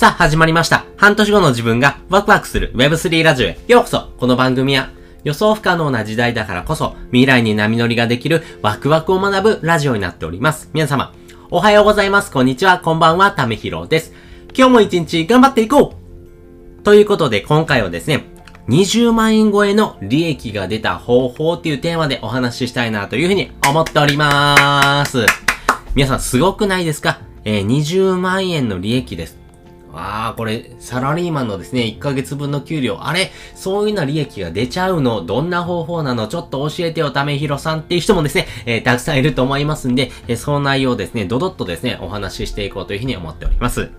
さあ、始まりました。半年後の自分がワクワクする Web3 ラジオへようこそこの番組は予想不可能な時代だからこそ未来に波乗りができるワクワクを学ぶラジオになっております。皆様、おはようございます。こんにちは。こんばんは。ためひろです。今日も一日頑張っていこうということで今回はですね、20万円超えの利益が出た方法っていうテーマでお話ししたいなというふうに思っております。皆さんすごくないですか？えー、20万円の利益です。ああ、これ、サラリーマンのですね、1ヶ月分の給料。あれそういうような利益が出ちゃうの？どんな方法なの？ちょっと教えてよ、ためひろさんっていう人もですね、えー、たくさんいると思いますんで、えー、その内容をですね、ドドッとですね、お話ししていこうというふうに思っております。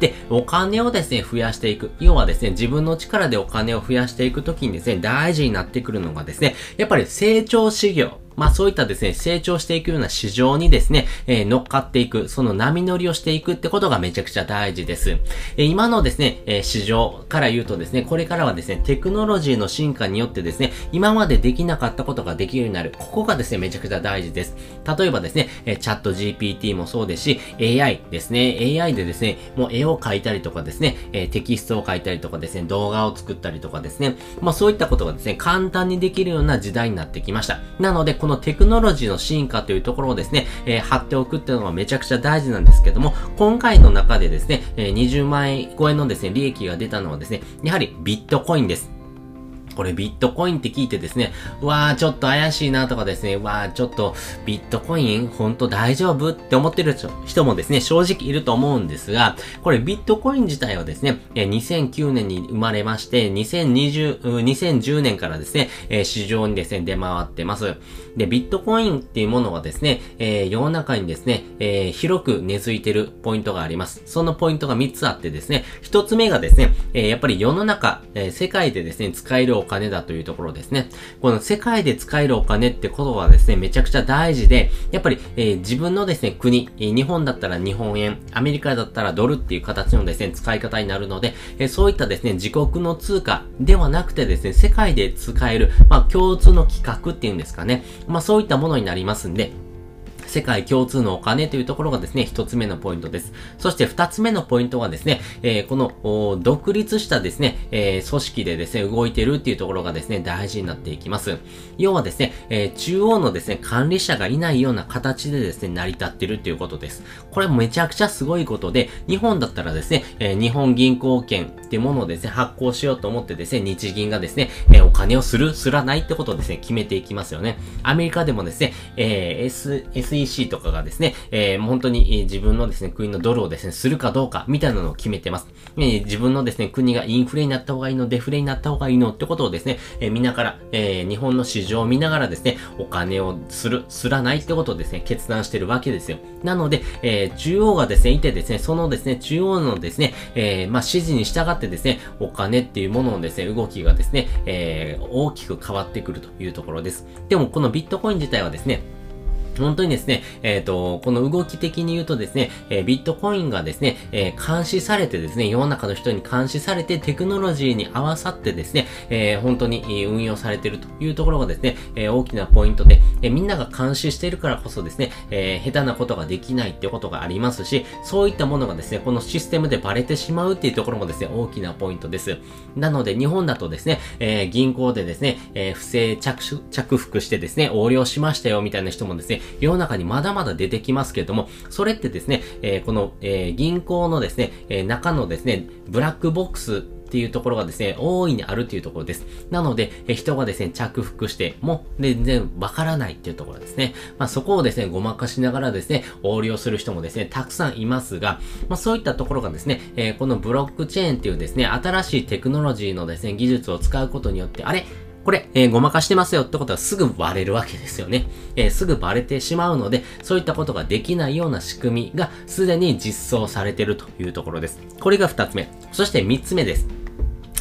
で、お金をですね、増やしていく。要はですね、自分の力でお金を増やしていくときにですね、大事になってくるのがですね、やっぱり成長事業。まあそういったですね、成長していくような市場にですね、えー、乗っかっていく、その波乗りをしていくってことがめちゃくちゃ大事です。えー、今のですね、えー、市場から言うとですね、これからはですね、テクノロジーの進化によってですね、今までできなかったことができるようになる。ここがですね、めちゃくちゃ大事です。例えばですね、えー、チャット GPT もそうですし、AI ですね、AI でですね、もう絵を描いたりとかですね、えー、テキストを書いたりとかですね、動画を作ったりとかですね、まあそういったことがですね、簡単にできるような時代になってきました。なので、このテクノロジーの進化というところをですね、えー、貼っておくっていうのがめちゃくちゃ大事なんですけども、今回の中でですね、えー、20万円超えのですね、利益が出たのはですね、やはりビットコインです。これビットコインって聞いてですね、うわーちょっと怪しいなとかですね、うわーちょっとビットコインほんと大丈夫って思ってる人もですね、正直いると思うんですが、これビットコイン自体はですね、2009年に生まれまして、2020、2010年からですね、市場にですね、出回ってます。で、ビットコインっていうものはですね、え、世の中にですね、え、広く根付いてるポイントがあります。そのポイントが3つあってですね、1つ目がですね、え、やっぱり世の中、え世界でですね、使えるお金だというところですね。この世界で使えるお金ってことはですね、めちゃくちゃ大事で、やっぱり、えー、自分のですね、国、えー、日本だったら日本円、アメリカだったらドルっていう形のですね、使い方になるので、えー、そういったですね、自国の通貨ではなくてですね、世界で使える、まあ、共通の規格っていうんですかね。まあ、そういったものになりますんで、世界共通のお金というところがですね、一つ目のポイントです。そして二つ目のポイントはですね、えー、この、独立したですね、えー、組織でですね、動いてるっていうところがですね、大事になっていきます。要はですね、えー、中央のですね、管理者がいないような形でですね、成り立ってるっていうことです。これめちゃくちゃすごいことで、日本だったらですね、え日本銀行券ってものをですね、発行しようと思ってですね、日銀がですね、えお金をする、すらないってことをですね、決めていきますよね。アメリカでもですね、え S、SEC とかがですね、えー、本当に、自分のですね、国のドルをですね、するかどうか、みたいなのを決めてます。えー、自分のですね、国がインフレになった方がいいの、デフレになった方がいいのってことをですね、えー、見ながら、えー、日本の市場を見ながらですね、お金をする、すらないってことをですね、決断してるわけですよ。なので、えー、中央がですね、いてですね、そのですね、中央のですね、えー、まあ、指示に従ってですね、お金っていうもののですね、動きがですね、えー、大きく変わってくるというところです。でも、このビットコイン自体はですね、本当にですね、えっ、ー、と、この動き的に言うとですね、えー、ビットコインがですね、えー、監視されてですね、世の中の人に監視されてテクノロジーに合わさってですね、え本当に運用されているというところがですね、え大きなポイントで、えみんなが監視しているからこそですね、え下手なことができないってことがありますし、そういったものがですね、このシステムでバレてしまうっていうところもですね、大きなポイントです。なので、日本だとですね、え銀行でですね、え不正着着服してですね、横領しましたよみたいな人もですね、世の中にまだまだ出てきますけれども、それってですね、えー、この、えー、銀行のですね、えー、中のですね、ブラックボックスっていうところがですね、大いにあるっていうところです。なので、え人がですね、着服しても全然わからないっていうところですね。まあそこをですね、ごまかしながらですね、横領する人もですね、たくさんいますが、まあそういったところがですね、えこのブロックチェーンっていうですね、新しいテクノロジーのですね、技術を使うことによって、あれ？これ、えー、ごまかしてますよってことはすぐバレるわけですよね。えー、すぐバレてしまうので、そういったことができないような仕組みがすでに実装されてるというところです。これが二つ目。そして三つ目です。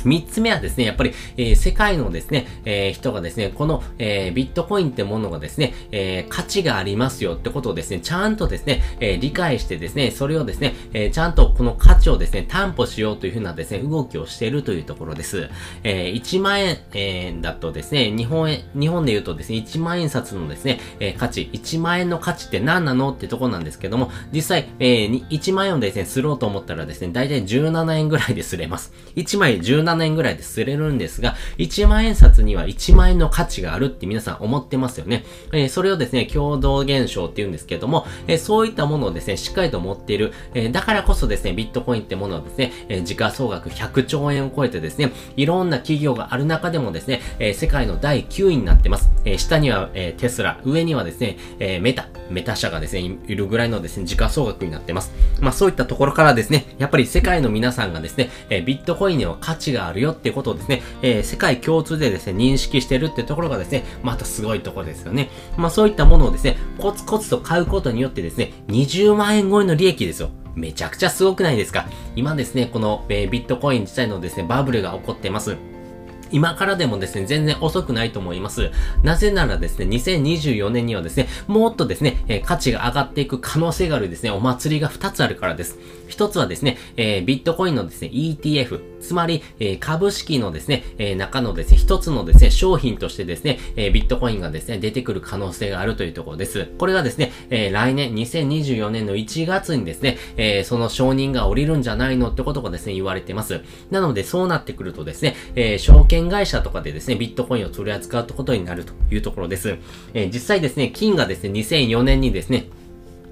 三つ目はですね、やっぱり、えー、世界のですね、えー、人がですね、この、えー、ビットコインってものがですね、え、価値がありますよってことをですね、ちゃんとですね、え、理解してですね、それをですね、え、ちゃんとこの価値をですね、担保しようというふうなですね、動きをしているというところです。え、1万円、え、だとですね、日本円、日本で言うとですね、1万円札のですね、え、価値、1万円の価値って何なのってとこなんですけども、実際、え、1万円をですね、すろうと思ったらですね、だいたい17円ぐらいで擦れます。1枚17円ぐらいで擦れるんですが、1万円札には1万円の価値があるって皆さん思ってますよね。えー、それをですね、共同現象って言うんですけども、えー、そういったものをですね、しっかりと持っている、えー、だからこそですね、ビットコインってものをですね、え時価総額100兆円を超えてですね、いろんな企業がある中でもですね、え世界の第9位になってます。え下には、えテスラ、上にはですね、えメタ、メタ社がですね、いるぐらいのですね、時価総額になってます。まあそういったところからですね、やっぱり世界の皆さんがですね、えビットコインには価値があるよってことをですね、え世界共通でですね、認識してるってところがですね、またすごいところですよね。まあそういったものをですね、コツコツと買うことによってですね、20万円超えの利益ですよ。めちゃくちゃすごくないですか？今ですね、この、えー、ビットコイン自体のですね、バブルが起こってます。今からでもですね、全然遅くないと思います。なぜならですね、2024年にはですね、もっとですね、えー、価値が上がっていく可能性があるですね、お祭りが2つあるからです。1つはですね、えー、ビットコインのですね、ETF、つまり、えー、株式のですね、えー、中のですね、一つのですね、商品としてですね、え、ビットコインがですね、出てくる可能性があるというところです。これがですね、え、来年、2024年の1月にですね、え、その承認が降りるんじゃないのってことがですね、言われてます。なので、そうなってくるとですね、え、証券会社とかでですね、ビットコインを取り扱うことになるというところです。え、実際ですね、金がですね、2004年にですね、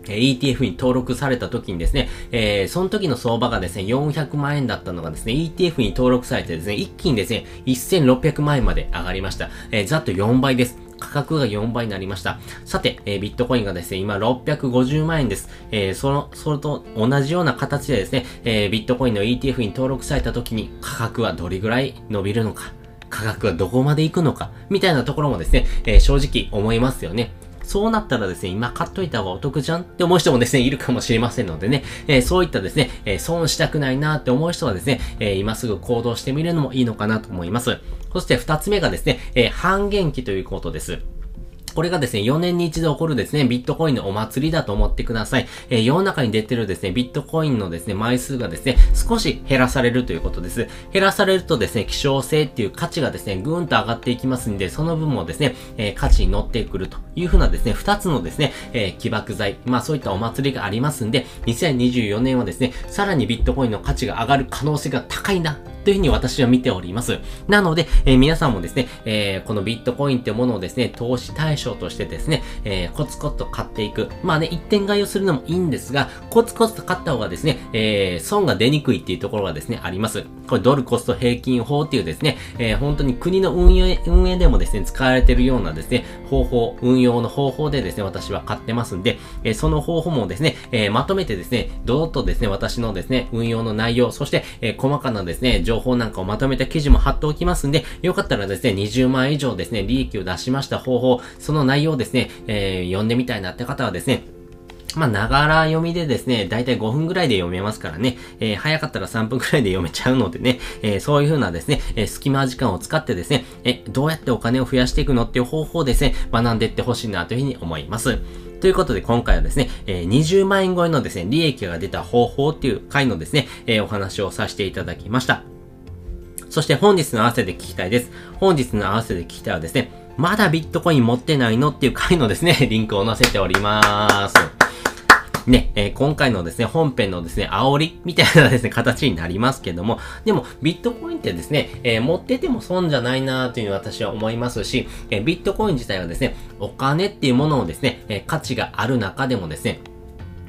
え ETF に登録された時にですね、えー、その時の相場がですね、400万円だったのがですね、ETF に登録されてですね、一気にですね、1600万円まで上がりました。えー、ざっと4倍です。価格が4倍になりました。さて、えー、ビットコインがですね、今650万円です。えー、その、それと同じような形でですね、えー、ビットコインの ETF に登録された時に価格はどれぐらい伸びるのか、価格はどこまで行くのか、みたいなところもですね、えー、正直思いますよね。そうなったらですね、今買っといた方がお得じゃんって思う人もですね、いるかもしれませんのでね、えー、そういったですね、えー、損したくないなって思う人はですね、えー、今すぐ行動してみるのもいいのかなと思います。そして二つ目がですね、え半減期ということです。これがですね、4年に一度起こるですね、ビットコインのお祭りだと思ってください。えー、世の中に出てるですね、ビットコインのですね、枚数がですね、少し減らされるということです。減らされるとですね、希少性っていう価値がですね、ぐーんと上がっていきますんで、その分もですね、えー、価値に乗ってくるというふうなですね、二つのですね、えー、起爆剤、まあそういったお祭りがありますんで、2024年はですね、さらにビットコインの価値が上がる可能性が高いな、というふうに私は見ております。なので、えー、皆さんもですね、えー、このビットコインってものをですね、投資対象としてですね、えー、コツコツと買っていく。まあね、一点買いをするのもいいんですが、コツコツと買った方がですね、えー、損が出にくいっていうところがですね、あります。これドルコスト平均法っていうですね、えー、本当に国の運営、運営でもですね、使われてるようなですね、方法、運用の方法でですね、私は買ってますんで、えー、その方法もですね、えー、まとめてですね、どどっとですね、私のですね、運用の内容、そして、えー、細かなですね、情情報なんかをまとめた記事も貼っておきますんで、よかったらですね、20万以上ですね、利益を出しました方法、その内容をですね、えー、読んでみたいなって方はですね、まあ、ながら読みでですね、だいたい5分ぐらいで読めますからね、えー、早かったら3分くらいで読めちゃうのでね、えー、そういう風なですね、えー、隙間時間を使ってですね、え、どうやってお金を増やしていくのっていう方法をですね、学んでいってほしいなというふうに思います。ということで今回はですね、えー、20万円超えのですね、利益が出た方法っていう回のですね、えー、お話をさせていただきました。そして本日の合わせで聞きたいです。本日の合わせで聞きたいはですね、まだビットコイン持ってないのっていう回のですね、リンクを載せております。ね、えー、今回のですね、本編のですね、煽りみたいなですね、形になりますけども、でも、ビットコインってですね、えー、持ってても損じゃないなという私は思いますし、えー、ビットコイン自体はですね、お金っていうものをですね、え価値がある中でもですね、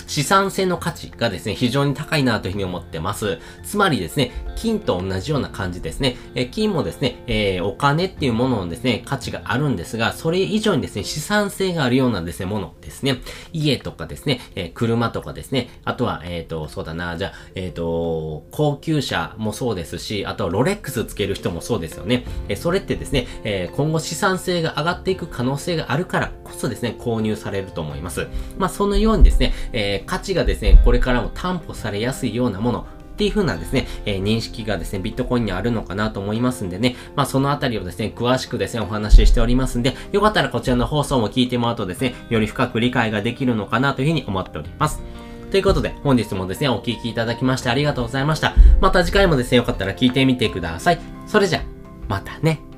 資産性の価値がですね、非常に高いなというふうに思ってます。つまりですね、金と同じような感じですね。え金もですね、えー、お金っていうもののですね、価値があるんですが、それ以上にですね、資産性があるようなですね、ものですね。家とかですね、えー、車とかですね、あとは、えっ、ー、と、そうだな、じゃあ、えっ、と、高級車もそうですし、あとはロレックスつける人もそうですよね。えそれってですね、え今後資産性が上がっていく可能性があるからこそですね、購入されると思います。まあ、そのようにですね、ええ価値がですね、これからも担保されやすいようなもの、っていう風なですね、えー、認識がですね、ビットコインにあるのかなと思いますんでね、まあそのあたりをですね、詳しくですね、お話ししておりますんで、よかったらこちらの放送も聞いてもらうとですね、より深く理解ができるのかなという風に思っております。ということで、本日もですね、お聴きいただきましてありがとうございました。また次回もですね、よかったら聞いてみてください。それじゃ、またね。